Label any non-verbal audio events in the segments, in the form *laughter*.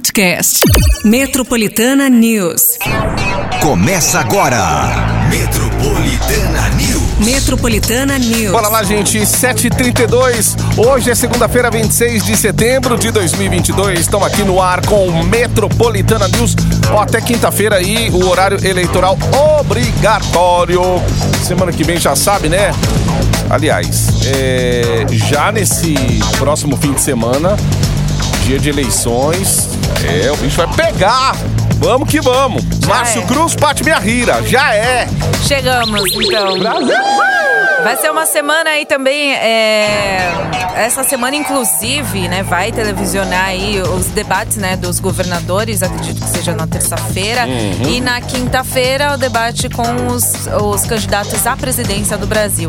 podcast. Metropolitana News. Começa agora. Metropolitana News. Metropolitana News. Bora lá, gente. 7h32. Hoje é segunda-feira, 26 de setembro de 2022. Estamos aqui no ar com o Metropolitana News. Ó, até quinta-feira aí, o horário eleitoral obrigatório. Semana que vem já sabe, né? Aliás, é, já nesse próximo fim de semana, dia de eleições, é, o bicho vai pegar. Vamos que vamos. Márcio é. Cruz, Pati Minha Rira. Já é. Chegamos, então. Vai ser uma semana aí também. é, Essa semana, inclusive, né, vai televisionar aí os debates né, dos governadores, acredito que seja na terça-feira. E na quinta-feira, o debate com os, os candidatos à presidência do Brasil.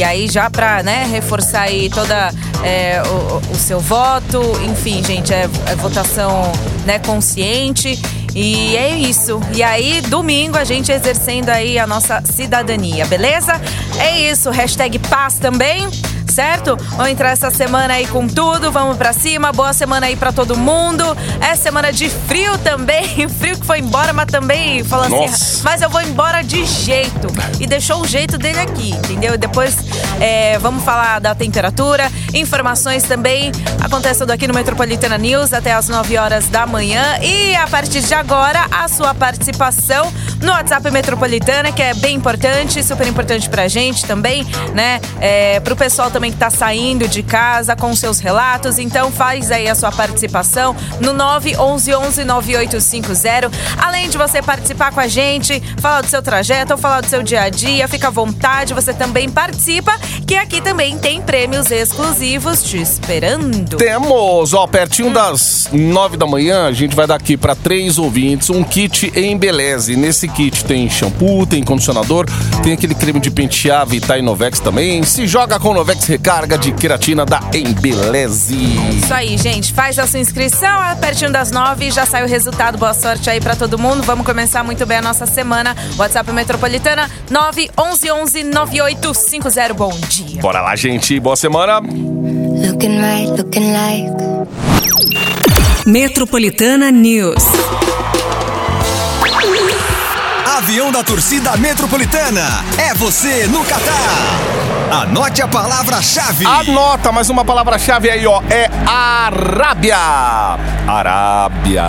E aí, já pra né, reforçar aí toda é, o, o seu voto, enfim, gente, é, é votação né, consciente. E é isso. E aí, domingo, a gente exercendo aí a nossa cidadania, beleza? É isso. Hashtag paz também. Certo? Vamos entrar essa semana aí com tudo, vamos pra cima. Boa semana aí pra todo mundo. É semana de frio também. *laughs* Frio que foi embora, mas também falando assim, mas eu vou embora de jeito. E deixou o jeito dele aqui, entendeu? Depois é, vamos falar da temperatura, informações também acontecendo aqui no Metropolitana News até as 9 horas da manhã. E a partir de agora, a sua participação no WhatsApp Metropolitana, que é bem importante, super importante pra gente também, né? É, pro pessoal também que tá saindo de casa com seus relatos. Então faz aí a sua participação no 911 9850. Além de você participar com a gente, falar do seu trajeto ou falar do seu dia a dia, fica à vontade, você também participa, que aqui também tem prêmios exclusivos te esperando. Temos, ó, pertinho das nove da manhã, a gente vai dar aqui para três ouvintes um kit em Beleze. Nesse kit tem shampoo, tem condicionador, tem aquele creme de pentear Vita Inovex também. Se joga com Novex Recarga de queratina da Embeleze. Isso aí, gente. Faz a sua inscrição a pertinho das nove. Já sai o resultado. Boa sorte aí pra todo mundo. Vamos começar muito bem a nossa semana. WhatsApp Metropolitana 911 9850. Bom dia. Bora lá, gente. Boa semana. Looking right, looking like Metropolitana News. Avião da torcida metropolitana. É você no Catar. Anote a palavra-chave. Anota mais uma palavra-chave aí, ó. É Arábia. Arábia.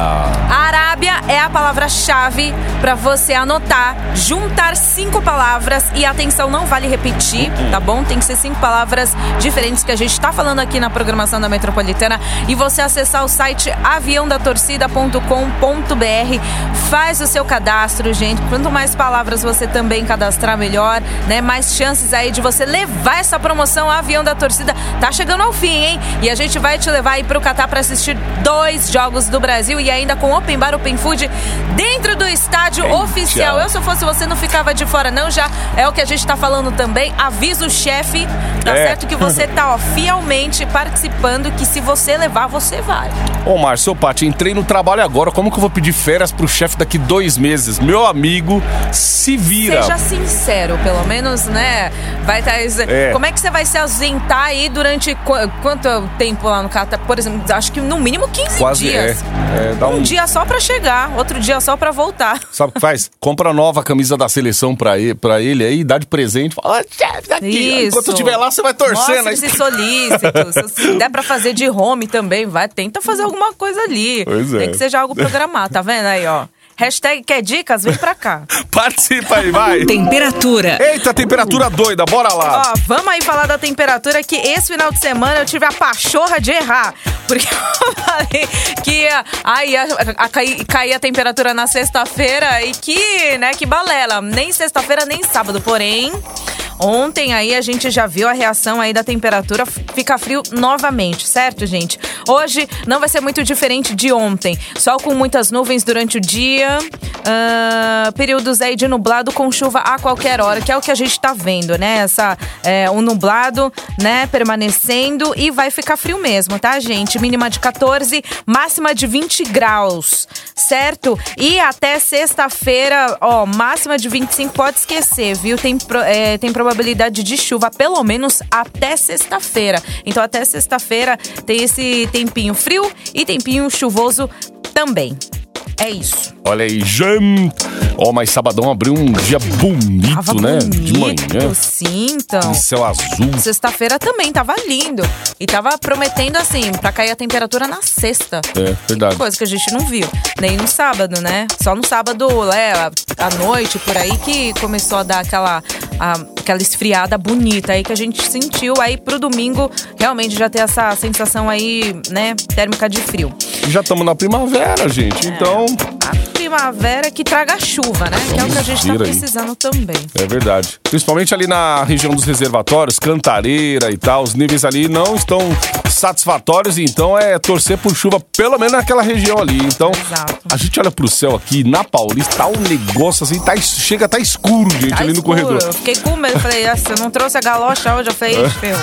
Arábia é a palavra-chave pra você anotar, juntar cinco palavras e atenção, não vale repetir, tá bom? Tem que ser cinco palavras diferentes que a gente tá falando aqui na programação da Metropolitana e você acessar o site aviãodatorcida.com.br, faz o seu cadastro, gente. Quanto mais palavras você também cadastrar, melhor, né? Mais chances aí de você levar essa promoção Avião da Torcida. Tá chegando ao fim, hein? E a gente vai te levar aí pro Catar pra assistir dois jogos do Brasil e ainda com Open Bar, Open Food dentro do estádio Oficial. Eu, se eu fosse você, não ficava de fora, não. Já é o que a gente tá falando também. Avisa o chefe, tá É. certo? Que você *laughs* tá, ó, fielmente participando, que se você levar, você vai. Ô, Márcio, Paty, entrei no trabalho agora. Como que eu vou pedir férias pro chefe daqui dois meses? Meu amigo, se vira. Seja sincero, pelo menos, né? Vai estar. É. Como é que você vai se ausentar aí durante qu- quanto tempo lá no Catar? Por exemplo, acho que no mínimo 15 Quase dias. é. É, um, um- dia só pra chegar, outro dia só pra voltar. Sabe o que faz? Compra nova camisa da seleção pra ele, pra ele aí, dá de presente. Fala, "Ah, chefe, daqui. Isso. Enquanto eu estiver lá, você vai torcendo. aí. Mostre-se solícito. *laughs* Se der pra fazer de home também, vai. Tenta fazer alguma coisa ali. Pois é. Tem que seja algo programado, tá vendo aí, ó? Hashtag quer dicas? Vem pra cá. *laughs* Participa aí, vai. Temperatura. Eita, temperatura doida, bora lá. Ó, vamos aí falar da temperatura que esse final de semana eu tive a pachorra de errar. Porque *laughs* eu falei que ia, ah, ia a, cair, cair a temperatura na sexta-feira e que, né, que balela. Nem sexta-feira, nem sábado. Porém, ontem aí a gente já viu a reação aí da temperatura. Fica frio novamente, certo, gente? Hoje não vai ser muito diferente de ontem. Sol com muitas nuvens durante o dia. ah, períodos aí de nublado com chuva a qualquer hora, que é o que a gente tá vendo, né? Essa, é, um nublado, né, permanecendo e vai ficar frio mesmo, tá, gente? Mínima de 14, máxima de 20 graus, certo? E até sexta-feira, ó, máxima de 25, pode esquecer, viu? Tem, é, tem probabilidade de chuva, pelo menos até sexta-feira. Então, até sexta-feira tem esse tempinho frio e tempinho chuvoso também. É isso. Olha aí, gente. Ó, mas sabadão abriu um dia bonito, Tava né? bonito, De manhã. sim, então. E céu azul. Sexta-feira também tava lindo. E tava prometendo, assim, pra cair a temperatura na sexta. É, verdade. Coisa que a gente não viu. Nem no sábado, né? Só no sábado, né, à noite, por aí, que começou a dar aquela, a- aquela esfriada bonita aí que a gente sentiu. Aí pro domingo, realmente já ter essa sensação aí, né, térmica de frio. Já estamos na primavera, gente. Então, A primavera que traga chuva, né? Que é o que a gente tá aí. precisando também. é verdade. Principalmente ali na região dos reservatórios, Cantareira e tal, os níveis ali não estão satisfatórios, então é torcer por chuva, pelo menos naquela região ali. Então, Exato. a gente olha pro céu aqui, na Paulista, tá um negócio assim, tá, chega a tá escuro, gente, Tá ali no escuro. corredor. Eu fiquei com medo. Falei, ah, você não trouxe a galocha hoje? Eu falei, ixi, ferrou.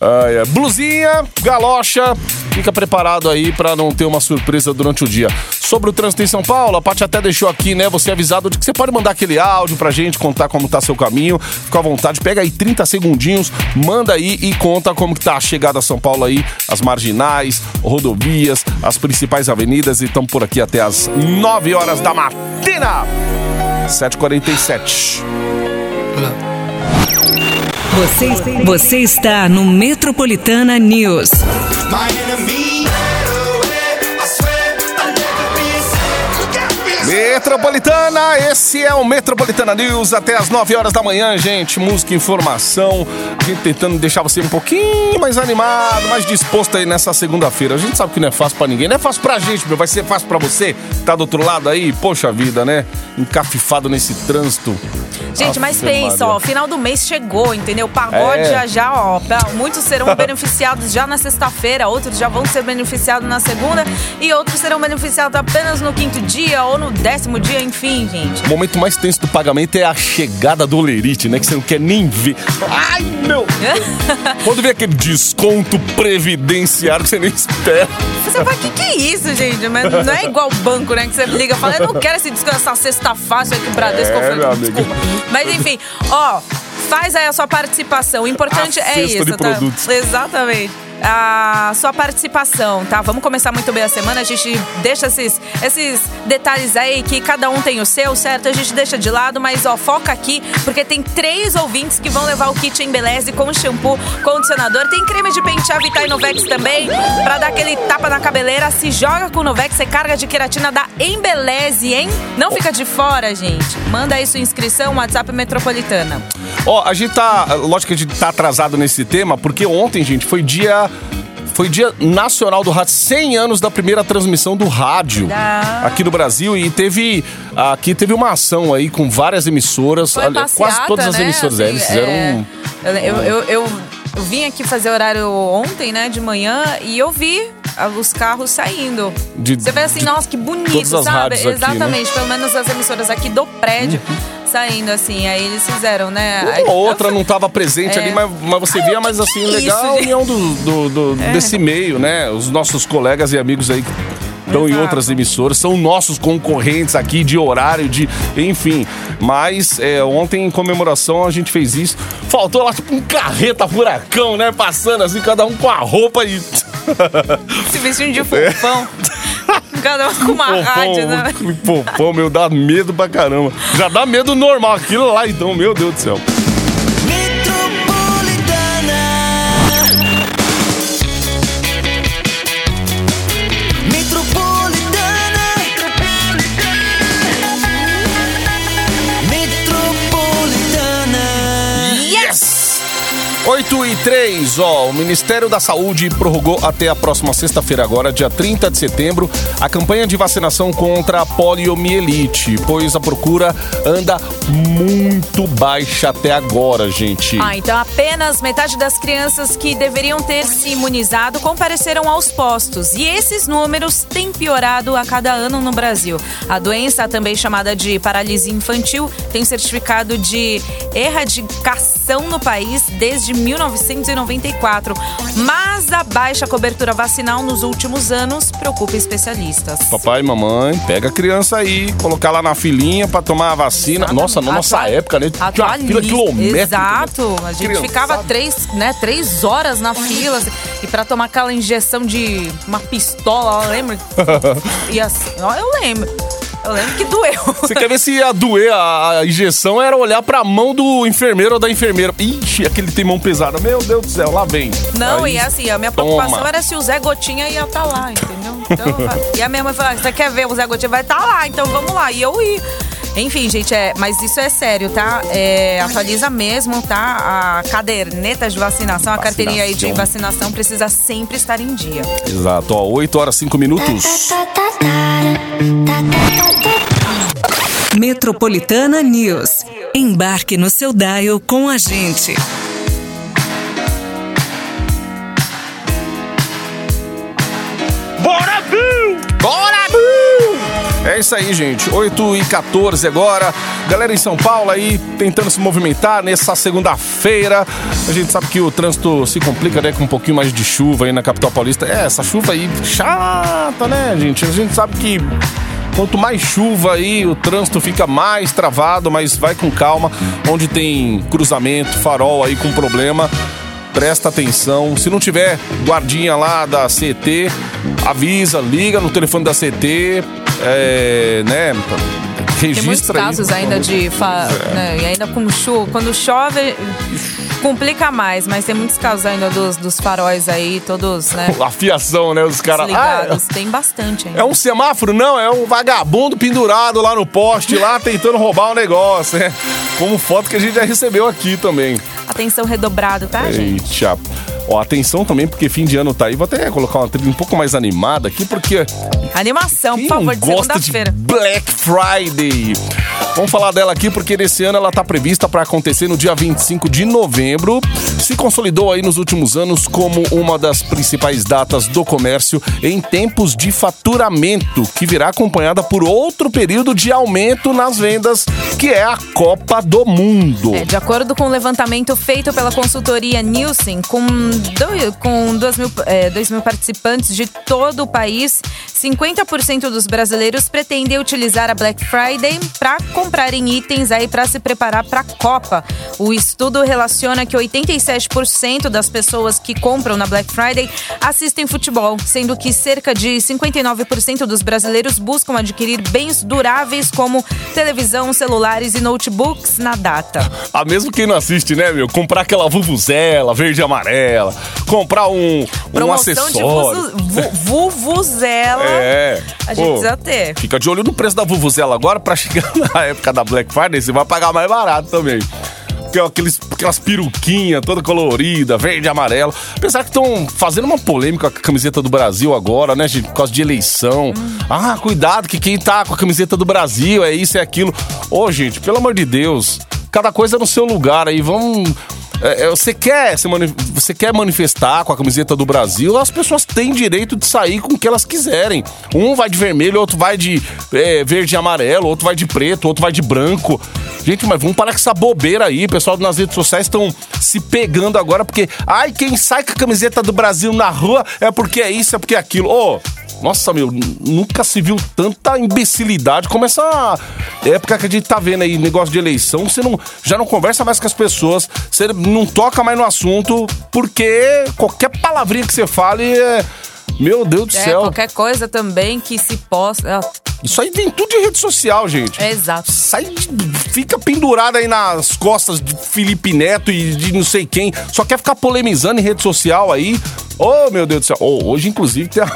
Ai, é. Blusinha, galocha, fica preparado aí pra não ter uma surpresa durante o dia. Sobre o trânsito em São Paulo, a Paty até deixou aqui, né, você avisado de que você pode mandar aquele áudio pra gente, contar como tá seu caminho. Fica à vontade, pega aí 30 segundinhos, manda aí e conta como que tá a chegada a São Paulo aí, as marginais, rodovias, as principais avenidas e estamos por aqui até as 9 horas da matina. 7h47. Você, você está no Metropolitana News. Metropolitana, esse é o Metropolitana News até as 9 horas da manhã, gente. Música, informação, a gente tentando deixar você um pouquinho mais animado, mais disposto aí nessa segunda-feira. A gente sabe que não é fácil pra ninguém, não é fácil pra gente, meu. Vai ser fácil pra você, que tá do outro lado aí. Poxa vida, né? Encafifado nesse trânsito. Gente, mas pensa, ó, final do mês chegou, entendeu? Pagode É. já já, ó. Muitos serão *laughs* beneficiados já na sexta-feira, outros já vão ser beneficiados na segunda e outros serão beneficiados apenas no quinto dia ou no décimo dia, enfim, gente. O momento mais tenso do pagamento é a chegada do Lerite, né? Que você não quer nem ver. Ai, meu! *laughs* Quando vem aquele desconto previdenciário que você nem espera. Você fala, que que é isso, gente? Mas não é igual o banco, né? Que você liga e fala, eu não quero esse desconto, essa cesta fácil aí que o Bradesco É, meu amigo. Mas enfim, ó, faz aí a sua participação. O importante A é isso, tá? produtos. Exatamente. A sua participação, tá? Vamos começar muito bem a semana. A gente deixa esses, esses detalhes aí que cada um tem o seu, certo? A gente deixa de lado, mas ó, foca aqui, porque tem três ouvintes que vão levar o kit Embeleze com shampoo, condicionador. Tem creme de pentear Vita Novex também, pra dar aquele tapa na cabeleira. Se joga com o Novex, você carga de queratina da Embeleze, hein? Não fica de fora, gente. Manda aí sua inscrição, WhatsApp Metropolitana. Ó, a gente tá. Lógico que a gente tá atrasado nesse tema, porque ontem, gente, foi dia. Foi dia nacional do rádio, 100 anos da primeira transmissão do rádio Ah. aqui no Brasil e teve aqui teve uma ação aí com várias emissoras, passeata, quase todas as né? emissoras, é, Assim, eles fizeram é, um- eu, eu, eu, eu- vim aqui fazer horário ontem, né, de manhã, e eu vi os carros saindo. De- Você vê assim, de nossa, que bonito, sabe? rádios aqui, né? Exatamente, pelo menos as emissoras aqui do prédio saindo assim. Aí eles fizeram, né? Uma ou outra não estava presente É. ali, mas, mas você via, mas assim, é legal a união do, do- do- desse meio, né? Os nossos colegas e amigos aí que estão em outras emissoras, são nossos concorrentes aqui de horário, de. Enfim. Mas é, ontem, em comemoração, a gente fez isso. Faltou lá, tipo, um carreta furacão, né? Passando assim, cada um com a roupa e. Se vestindo de *laughs* fofão. Cada um com uma rádio, né? Popão, meu, dá medo pra caramba. Já dá medo normal, aquilo lá, então, meu Deus do céu. 8 e 3, ó, o Ministério da Saúde prorrogou até a próxima sexta-feira agora, dia 30 de setembro, a campanha de vacinação contra a poliomielite, pois a procura anda muito baixa até agora, gente. Ah, então apenas metade das crianças que deveriam ter se imunizado compareceram aos postos. E esses números têm piorado a cada ano no Brasil. A doença, também chamada de paralisia infantil, tem certificado de erradicação no país desde 1994. Mas a baixa cobertura vacinal nos últimos anos preocupa especialistas. Papai e mamãe, pega a criança aí, colocar lá na filinha pra tomar a vacina. Nossa, na nossa Atua- época, né? Tinha uma fila quilométrica. Exato. A gente ficava três, né, três horas na fila. assim. E pra tomar aquela injeção de uma pistola, lembra? E assim, ó, eu lembro. Eu lembro que doeu. Você quer ver se ia doer a, a injeção? Era olhar pra mão do enfermeiro ou da enfermeira. Ixi, aquele tem mão pesada. Meu Deus do céu, lá vem. Não, Aí, e assim, a minha preocupação toma. era se o Zé Gotinha ia estar lá, entendeu? Então, e a minha mãe falou: "Ah, você quer ver o Zé Gotinha? Vai estar lá, então vamos lá. E eu ia. Enfim, gente, é, mas isso é sério, tá? É, atualiza mesmo, tá? A caderneta de vacinação, a carteirinha aí de Vacinação. precisa sempre estar em dia. Exato, ó, 8 horas 5 minutos. Metropolitana News. Embarque no seu dial com a gente. Bora, Bill! Bora! É isso aí, gente. 8 e 14 agora. Galera em São Paulo aí tentando se movimentar nessa segunda-feira. A gente sabe que o trânsito se complica, né? Com um pouquinho mais de chuva aí na capital paulista. É, essa chuva aí chata, né, gente? A gente sabe que Quanto mais chuva aí, o trânsito fica mais travado, mas vai com calma. Onde tem cruzamento, farol aí com problema, presta atenção. Se não tiver guardinha lá da CT, avisa, liga no telefone da CT, é, né? Registra Tem muitos aí. casos ainda de. fa- né, e ainda com chuva. Quando chove, complica mais, mas tem muitos casos ainda dos, dos faróis aí, todos, né? A fiação, né? Os caras. Ah. Tem bastante ainda. é um semáforo? Não, é um vagabundo pendurado lá no poste, lá tentando roubar o negócio, né? Como foto que a gente já recebeu aqui também. Atenção redobrado, tá, gente? Ó, atenção também, porque fim de ano tá aí. Vou até colocar uma trilha um pouco mais animada aqui, porque Animação, por favor, de segunda-feira. Black Friday? Vamos falar dela aqui, porque nesse ano ela tá prevista para acontecer no dia 25 de novembro. Se consolidou aí nos últimos anos como uma das principais datas do comércio em tempos de faturamento, que virá acompanhada por outro período de aumento nas vendas, que é a Copa do Mundo. É, de acordo com o levantamento feito pela consultoria Nielsen, com, com 2 mil, é, 2 mil participantes de todo o país, 50% dos brasileiros pretendem utilizar a Black Friday para comprarem itens aí para se preparar para a Copa. O estudo relaciona que 87% das pessoas que compram na Black Friday assistem futebol, sendo que cerca de 59% dos brasileiros buscam adquirir bens duráveis como televisão, celulares e notebooks na data. Ah, mesmo quem não assiste, né, meu? Comprar aquela vuvuzela verde e amarela, comprar um, um Promoção de acessório. vuzu- vu- vuvuzela. *laughs* É. A gente Pô, precisa ter. Fica de olho no preço da vuvuzela agora, pra chegar *laughs* na época da Black Friday, você vai pagar mais barato também. Porque aqueles, aquelas peruquinhas toda colorida, verde amarelo. Apesar que estão fazendo uma polêmica com a camiseta do Brasil agora, né, gente? Por causa de eleição. Ah, cuidado que quem tá com a camiseta do Brasil é isso, é aquilo. Ô, gente, pelo amor de Deus, cada coisa no seu lugar aí. Vamos. É, é, você, quer se você quer manifestar com a camiseta do Brasil, as pessoas têm direito de sair com o que elas quiserem. Um vai de vermelho, outro vai de é, verde e amarelo, outro vai de preto, outro vai de branco. Gente, mas vamos parar com essa bobeira aí. O pessoal nas redes sociais estão se pegando agora porque, ai, quem sai com a camiseta do Brasil na rua é porque é isso, é porque é aquilo. Ô, nossa, meu, nunca se viu tanta imbecilidade como essa época que a gente tá vendo aí, negócio de eleição. Você não, já não conversa mais com as pessoas, você não toca mais no assunto, porque qualquer palavrinha que você fale é. Meu Deus do É, céu. qualquer coisa também que se possa. Isso aí vem tudo de rede social, gente. É, exato. Sai, fica pendurado aí nas costas de Felipe Neto e de não sei quem. Só quer ficar polemizando em rede social aí. Oh, meu Deus do céu. Oh, hoje, inclusive, tem a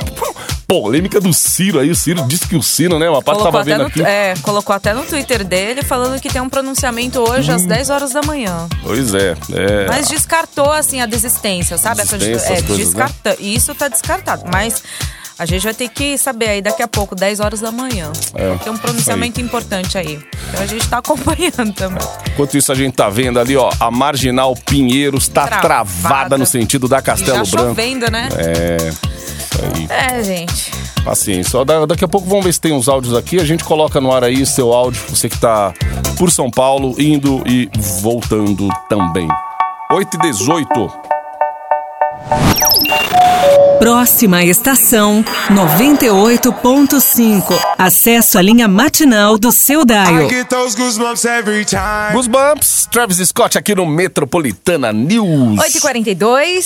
polêmica do Ciro aí. O Ciro disse que o Ciro, né? Uma parte Colocou tava vendo no, aqui. é, colocou até no Twitter dele falando que tem um pronunciamento hoje Hum. às 10 horas da manhã. Pois é. é. Mas descartou, assim, a desistência, sabe? Essa Desistência, é, coisas, né? descarta... Isso tá descartado. Mas a gente vai ter que saber aí daqui a pouco, 10 horas da manhã. É, tem um pronunciamento importante aí. Então a gente tá *laughs* acompanhando também. Enquanto isso, a gente tá vendo ali, ó, a Marginal Pinheiros tá Travada. travada no sentido da E Castelo já Branco. chovendo, né? É. Aí. É, gente. Paciência. Ó, da- daqui a pouco vamos ver se tem uns áudios aqui. A gente coloca no ar aí seu áudio, você que tá por São Paulo, indo e voltando também. 8 e 18. Próxima estação 98.5. Acesso à linha matinal do seu Daio. goosebumps. Goosebumps, Travis Scott aqui no Metropolitana News. 8h42.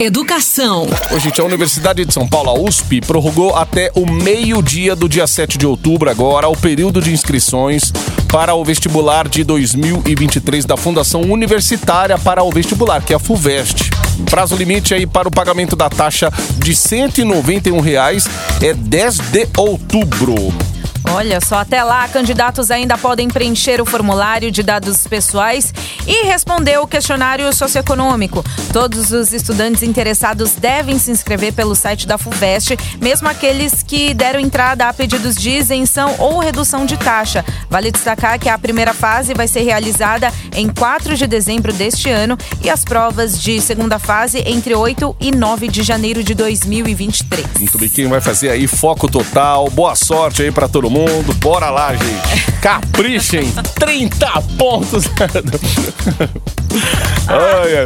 Educação. Ô, gente, a Universidade de São Paulo, a USP, prorrogou até o meio-dia do dia 7 de outubro agora o período de inscrições para o vestibular de 2023 da Fundação Universitária para o Vestibular, que é a FUVEST. Prazo limite aí para o pagamento da taxa de 191 reais é 10 de outubro. Olha só, até lá, candidatos ainda podem preencher o formulário de dados pessoais e responder o questionário socioeconômico. Todos os estudantes interessados devem se inscrever pelo site da FUVEST, mesmo aqueles que deram entrada a pedidos de isenção ou redução de taxa. Vale destacar que a primeira fase vai ser realizada em 4 de dezembro deste ano e as provas de segunda fase entre 8 e 9 de janeiro de 2023. Muito bem, quem vai fazer aí foco total. Boa sorte aí pra todo mundo. Bora lá, gente. *laughs* Caprichem. 30 pontos. *laughs* É.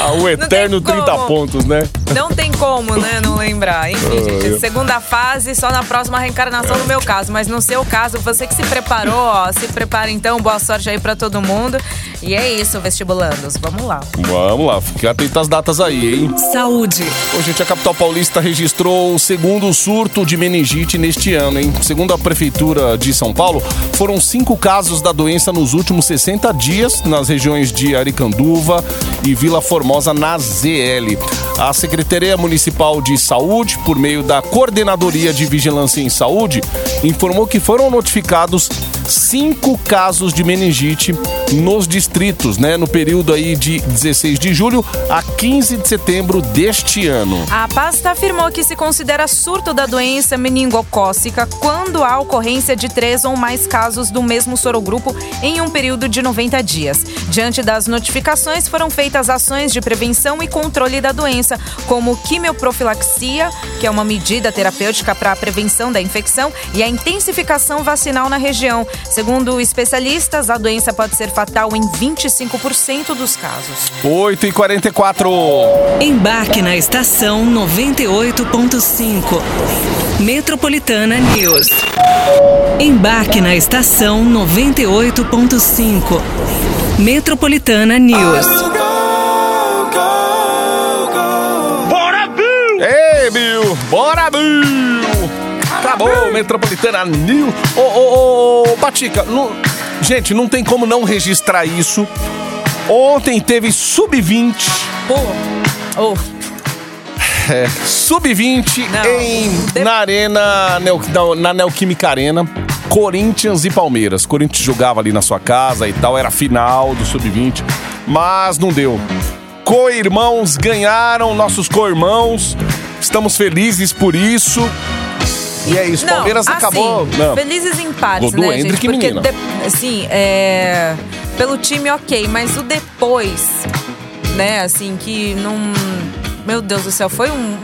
Ah, o eterno tem 30 como. pontos, né? Não tem como, né, não lembrar. Enfim, gente, segunda fase, só na próxima reencarnação no meu caso. Mas no seu caso, você que se preparou, ó, se prepara então, boa sorte aí pra todo mundo. E é isso, vestibulandos, vamos lá. Vamos lá, fique atento às datas aí, hein? Saúde. Ô, gente, a capital paulista registrou o segundo surto de meningite neste ano, hein? Segundo a Prefeitura de São Paulo, foram cinco casos da doença nos últimos 60 dias nas regiões de Aricanduva e Vila Formosa, na ZL. A Secretaria Municipal de Saúde, por meio da Coordenadoria de Vigilância em Saúde, informou que foram notificados cinco casos de meningite nos distritos, né? No período aí de 16 de julho a 15 de setembro deste ano. A pasta afirmou que se considera surto da doença meningocócica quando há ocorrência de três ou mais casos do mesmo sorogrupo em um período de 90 dias. Diante das notificações, foram feitas ações de prevenção e controle da doença, como quimioprofilaxia, que é uma medida terapêutica para a prevenção da infecção, e a intensificação vacinal na região. Segundo especialistas, a doença pode ser fatal em 25% dos casos. 8 e 44 Embarque na estação 98.5. Metropolitana News. Embarque na estação 98.5. Metropolitana News. Ei, Bill! Bora, Bill! Acabou, Metropolitana New. Ô, ô, ô, Batica, não- gente, não tem como não registrar isso. Ontem teve sub-20, Pô, é, sub-20 Não. em na Arena, na, na Neoquímica Arena. Corinthians e Palmeiras. Corinthians jogava ali na sua casa e tal, era a final do sub-20, mas não deu. Co-irmãos ganharam, nossos co-irmãos. Estamos felizes por isso. E é isso, Não, Palmeiras assim, acabou. Não. Felizes em partes, Gol do né, Hendrick, gente? Porque, menina. de- assim, é... Pelo time, ok, mas o depois, né, assim, que não... Meu Deus do céu, foi um,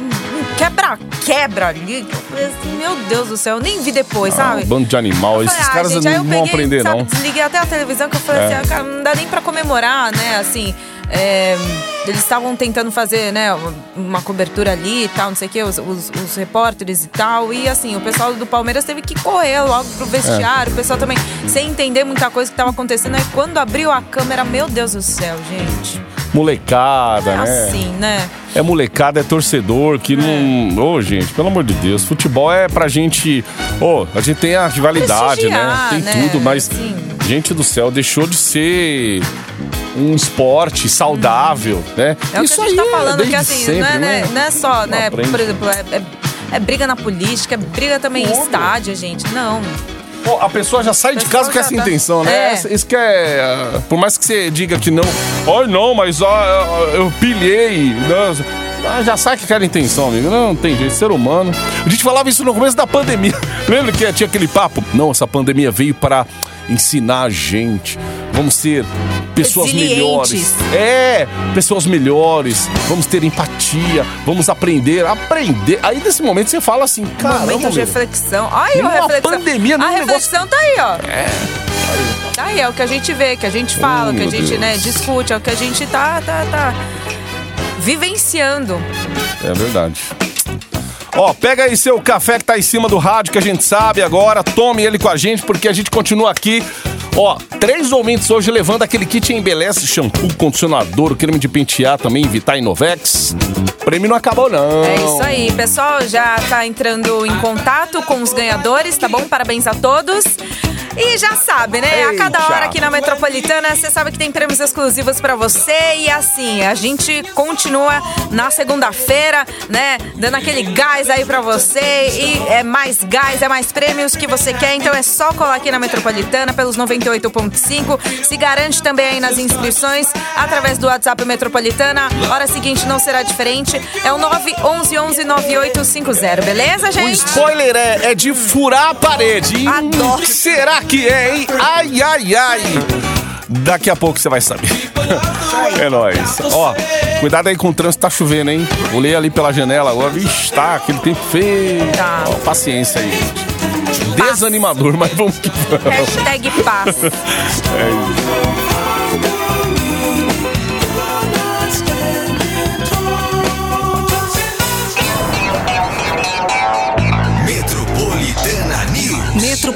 quebra-quebra ali. que Eu falei assim, meu Deus do céu, eu nem vi depois, Ah, sabe? um bando de animal. Eu Esses falei, ah, caras gente, não vão peguei, aprender, sabe, não. Desliguei até a televisão que eu falei É. assim, ah, cara, não dá nem pra comemorar, né? Assim, é, eles estavam tentando fazer, né, uma cobertura ali e tal, não sei o quê, os, os- os repórteres e tal. E assim, o pessoal do Palmeiras teve que correr logo pro vestiário, o pessoal também sem entender muita coisa que tava acontecendo. Aí quando abriu a câmera, meu Deus do céu, gente. Molecada, É né? assim, né? É molecada, é torcedor que não. Ô, gente, pelo amor de Deus. Futebol é pra gente. Ô, a gente tem a rivalidade, né? Tem né? tudo, mas. Assim. Gente do céu, deixou de ser um esporte saudável, né? É o que a gente tá falando, desde que assim, sempre, não, é, né, não é só, né? aprende. Por exemplo, é, é- é briga na política, é briga também em Tudo. estádio, gente. Não. Pô, a pessoa já sai de casa com essa tá- intenção, né? É. Isso que é. ah, Por mais que você diga que não. Ai, não, mas ah, eu pilhei. Não, ah, já sai com aquela intenção, amigo. Não, tem jeito, ser humano. A gente falava isso no começo da pandemia. *laughs* Lembra que tinha aquele papo? Não, essa pandemia veio para ensinar a gente. Vamos ser pessoas melhores. É, pessoas melhores. Vamos ter empatia. Vamos aprender. Aprender. Aí nesse momento você fala assim, caramba, Momento de reflexão. Ai, Numa a reflexão. pandemia, a num negócio- reflexão tá aí, ó. Tá aí, é o que a gente vê, que a gente fala, Oh, que a meu gente, Deus. né, discute, é o que a gente tá, tá, tá vivenciando. É verdade. Ó, pega aí seu café que tá em cima do rádio, que a gente sabe agora. Tome ele com a gente, porque a gente continua aqui. Ó, três ouvintes hoje levando aquele kit embeleze, shampoo, condicionador, creme de pentear também, Vitar Inovex. O prêmio não acabou, não. É isso aí, pessoal já tá entrando em contato com os ganhadores, tá bom? Parabéns a todos. E já sabe, né? A cada hora aqui na Metropolitana, você sabe que tem prêmios exclusivos pra você. E assim, a gente continua na segunda-feira, né? Dando aquele gás aí pra você. E é mais gás, é mais prêmios que você quer. Então é só colar aqui na Metropolitana pelos 98.5. Se garante também aí nas inscrições através do WhatsApp Metropolitana. Hora seguinte não será diferente. É o 911 9850, beleza, O gente? spoiler é, é de furar a parede. Adoro. Será que é, hein? Ai, ai, ai. Daqui a pouco você vai saber. É nóis. Ó, cuidado aí com o trânsito, tá chovendo, hein? Olhei ali pela janela agora, vixe, tá aquele tempo feio. Tá. Ó, paciência aí. Desanimador, mas vamos que vamos. Hashtag paz. *laughs* Metropolitana